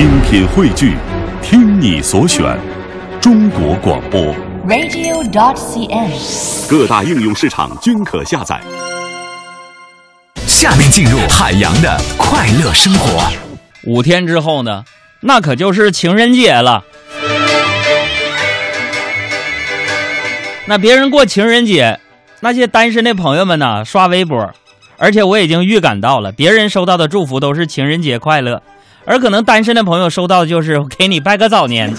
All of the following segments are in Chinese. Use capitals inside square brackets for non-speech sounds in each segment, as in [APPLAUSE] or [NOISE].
精品汇聚，听你所选，中国广播。radio.dot.cn，。各大应用市场均可下载。下面进入海洋的快乐生活。五天之后呢，那可就是情人节了。那别人过情人节，那些单身的朋友们呢，刷微博，而且我已经预感到了，别人收到的祝福都是情人节快乐，而可能单身的朋友收到的就是 [LAUGHS] 给你拜个早年。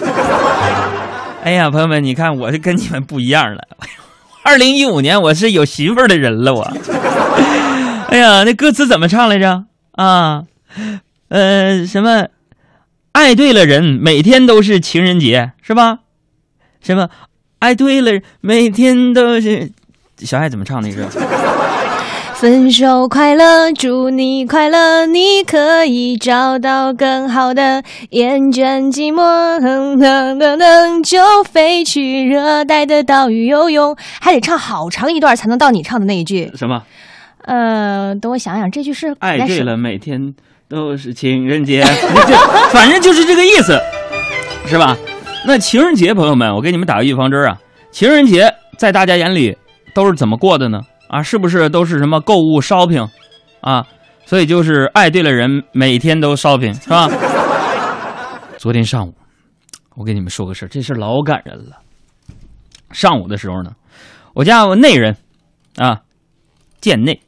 [LAUGHS] 哎呀，朋友们，你看我是跟你们不一样了。[LAUGHS] 二零一五年我是有媳妇儿的人了，我。哎呀，那歌词怎么唱来着？啊，呃，什么？爱对了人，每天都是情人节，是吧？什么？爱对了，每天都是。小爱怎么唱那个？分手快乐，祝你快乐，你可以找到更好的。厌倦寂寞，哼哼哼哼，就飞去热带的岛屿游泳。还得唱好长一段才能到你唱的那一句。什么？呃，等我想想，这句是爱对了，每天都是情人节，反正就是这个意思，[LAUGHS] 是吧？那情人节，朋友们，我给你们打个预防针啊！情人节在大家眼里都是怎么过的呢？啊，是不是都是什么购物 shopping 啊？所以就是爱对了人，每天都 shopping 是吧？[LAUGHS] 昨天上午，我给你们说个事儿，这事儿老感人了。上午的时候呢，我家我内人啊，贱内。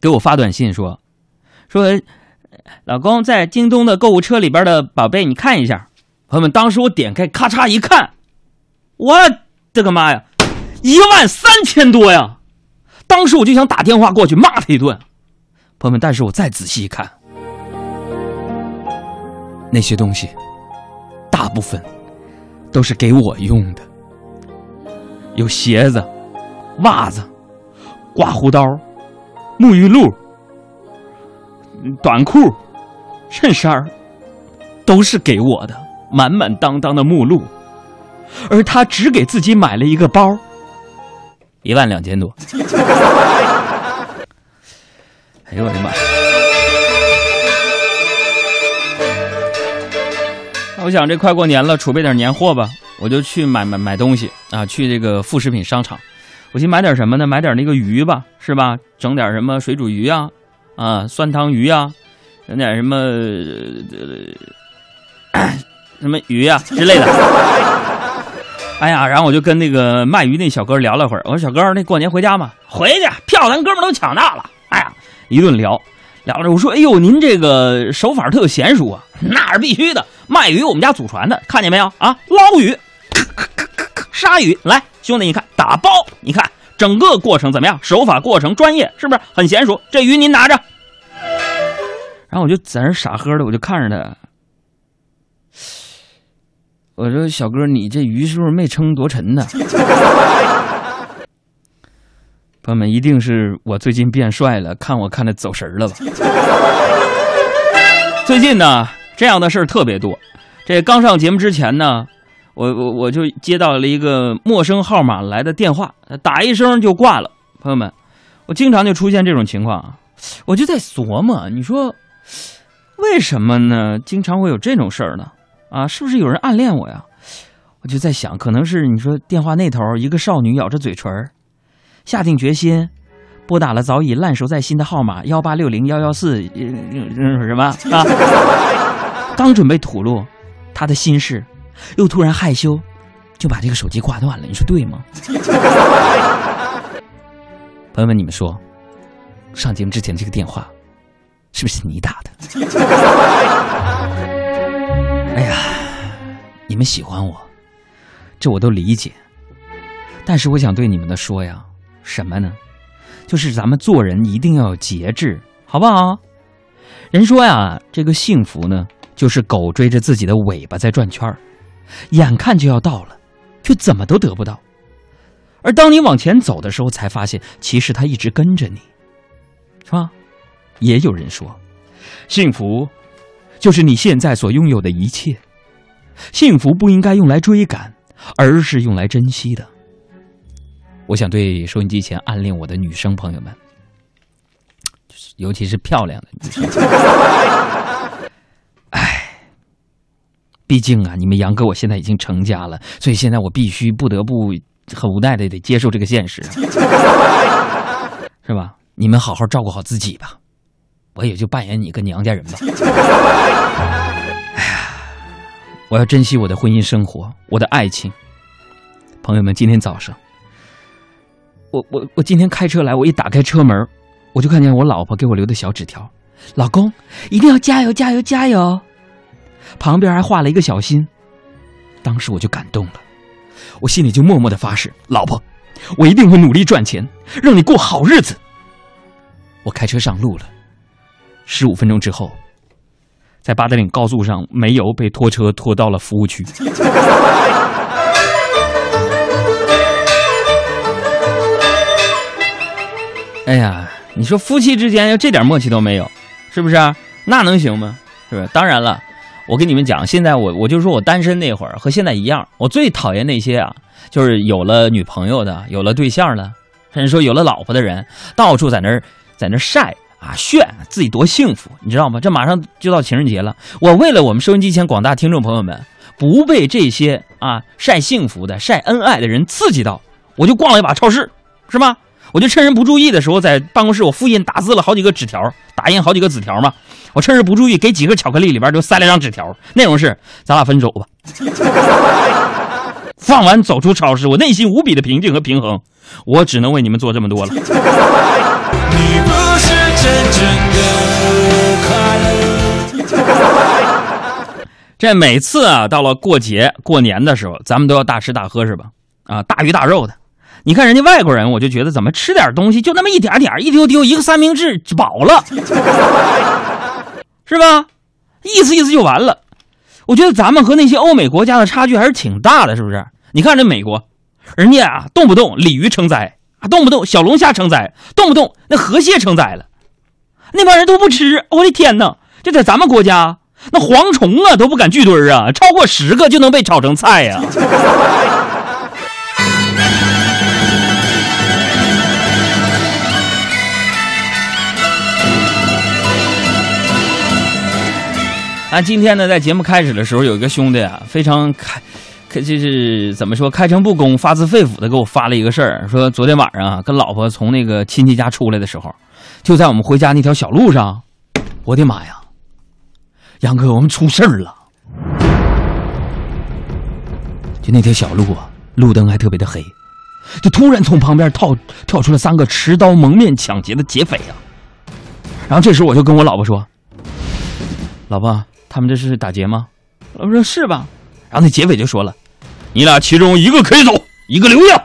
给我发短信说，说老公在京东的购物车里边的宝贝，你看一下。朋友们，当时我点开，咔嚓一看，我的个妈呀，一万三千多呀！当时我就想打电话过去骂他一顿。朋友们，但是我再仔细一看，那些东西大部分都是给我用的，有鞋子、袜子、刮胡刀。沐浴露、短裤、衬衫都是给我的，满满当当的目录，而他只给自己买了一个包，一万两千多。[LAUGHS] 哎呦我的妈！那我想这快过年了，储备点年货吧，我就去买买买东西啊，去这个副食品商场。我去买点什么呢？买点那个鱼吧，是吧？整点什么水煮鱼啊，啊，酸汤鱼啊，整点什么、呃、[COUGHS] 什么鱼啊之类的。哎呀，然后我就跟那个卖鱼那小哥聊了会儿。我说小哥，那过年回家吗？回去，票咱哥们都抢到了。哎呀，一顿聊，聊着我说，哎呦，您这个手法特娴熟啊，那是必须的。卖鱼我们家祖传的，看见没有啊？捞鱼，[LAUGHS] 杀鱼，来。兄弟，你看打包，你看整个过程怎么样？手法过程专业，是不是很娴熟？这鱼您拿着。然后我就在那傻呵的，我就看着他。我说：“小哥，你这鱼是不是没称多沉呢？”朋友们，一定是我最近变帅了，看我看的走神了吧？最近呢，这样的事儿特别多。这刚上节目之前呢。我我我就接到了一个陌生号码来的电话，打一声就挂了。朋友们，我经常就出现这种情况啊，我就在琢磨，你说为什么呢？经常会有这种事儿呢？啊，是不是有人暗恋我呀？我就在想，可能是你说电话那头一个少女咬着嘴唇，下定决心拨打了早已烂熟在心的号码幺八六零幺幺四，什么啊？刚准备吐露她的心事。又突然害羞，就把这个手机挂断了。你说对吗？[LAUGHS] 朋友们，你们说，上节目之前这个电话是不是你打的？你们喜欢我，这我都理解。但是我想对你们的说呀，什么呢？就是咱们做人一定要有节制，好不好？人说呀，这个幸福呢，就是狗追着自己的尾巴在转圈儿。眼看就要到了，却怎么都得不到。而当你往前走的时候，才发现其实它一直跟着你，是吧？也有人说，幸福就是你现在所拥有的一切。幸福不应该用来追赶，而是用来珍惜的。我想对收音机前暗恋我的女生朋友们，就是尤其是漂亮的女生，毕竟啊，你们杨哥我现在已经成家了，所以现在我必须不得不很无奈的得接受这个现实，[LAUGHS] 是吧？你们好好照顾好自己吧，我也就扮演你个娘家人吧。我要珍惜我的婚姻生活，我的爱情。朋友们，今天早上，我我我今天开车来，我一打开车门，我就看见我老婆给我留的小纸条：“老公，一定要加油，加油，加油！”旁边还画了一个小心。当时我就感动了，我心里就默默的发誓：“老婆，我一定会努力赚钱，让你过好日子。”我开车上路了，十五分钟之后，在八达岭高速上，煤油被拖车拖到了服务区。[LAUGHS] 哎呀，你说夫妻之间要这点默契都没有，是不是？那能行吗？是不是？当然了，我跟你们讲，现在我我就说我单身那会儿和现在一样，我最讨厌那些啊，就是有了女朋友的、有了对象的，甚至说有了老婆的人，到处在那儿在那儿晒啊炫自己多幸福，你知道吗？这马上就到情人节了，我为了我们收音机前广大听众朋友们不被这些啊晒幸福的、晒恩爱的人刺激到，我就逛了一把超市，是吗？我就趁人不注意的时候，在办公室我复印打字了好几个纸条，打印好几个纸条嘛。我趁人不注意，给几个巧克力里边就塞了张纸条，内容是：咱俩分手吧。[LAUGHS] 放完走出超市，我内心无比的平静和平衡。我只能为你们做这么多了。[LAUGHS] 你不是真正的快乐。这每次啊，到了过节过年的时候，咱们都要大吃大喝是吧？啊，大鱼大肉的。你看人家外国人，我就觉得怎么吃点东西就那么一点点，一丢丢一个三明治就饱了，是吧？意思意思就完了。我觉得咱们和那些欧美国家的差距还是挺大的，是不是？你看这美国，人家啊动不动鲤鱼成灾啊，动不动小龙虾成灾，动不动那河蟹成灾了，那帮人都不吃。我的天哪！这在咱们国家，那蝗虫啊都不敢聚堆儿啊，超过十个就能被炒成菜呀。[LAUGHS] 啊，今天呢，在节目开始的时候，有一个兄弟啊，非常开，开就是怎么说，开诚布公、发自肺腑的给我发了一个事儿，说昨天晚上啊，跟老婆从那个亲戚家出来的时候，就在我们回家那条小路上，我的妈呀，杨哥，我们出事儿了！就那条小路啊，路灯还特别的黑，就突然从旁边跳跳出了三个持刀蒙面抢劫的劫匪啊！然后这时我就跟我老婆说：“老婆。”他们这是打劫吗？老婆说是吧。然后那劫匪就说了：“你俩其中一个可以走，一个留下。”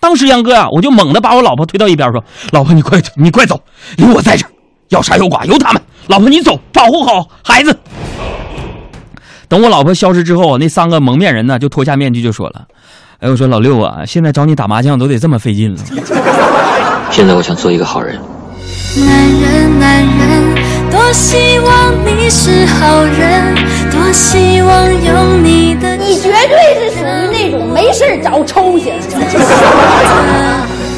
当时杨哥啊，我就猛地把我老婆推到一边说：“老婆，你快走，你快走，留我在这要杀有剐由他们。老婆你走，保护好孩子。”等我老婆消失之后，那三个蒙面人呢就脱下面具就说了：“哎，我说老六啊，现在找你打麻将都得这么费劲了。现在我想做一个好人。”男人，男人。是好人，多希望有你的。你绝对是属于那种没事找抽型的。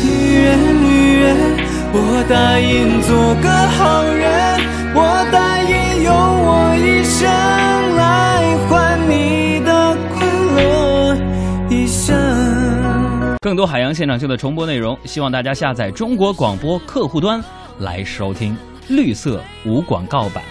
女人，女人，我答应做个好人，我答应用我一生来换你的快乐一生。更多海洋现场秀的重播内容，希望大家下载中国广播客户端来收听。绿色无广告版。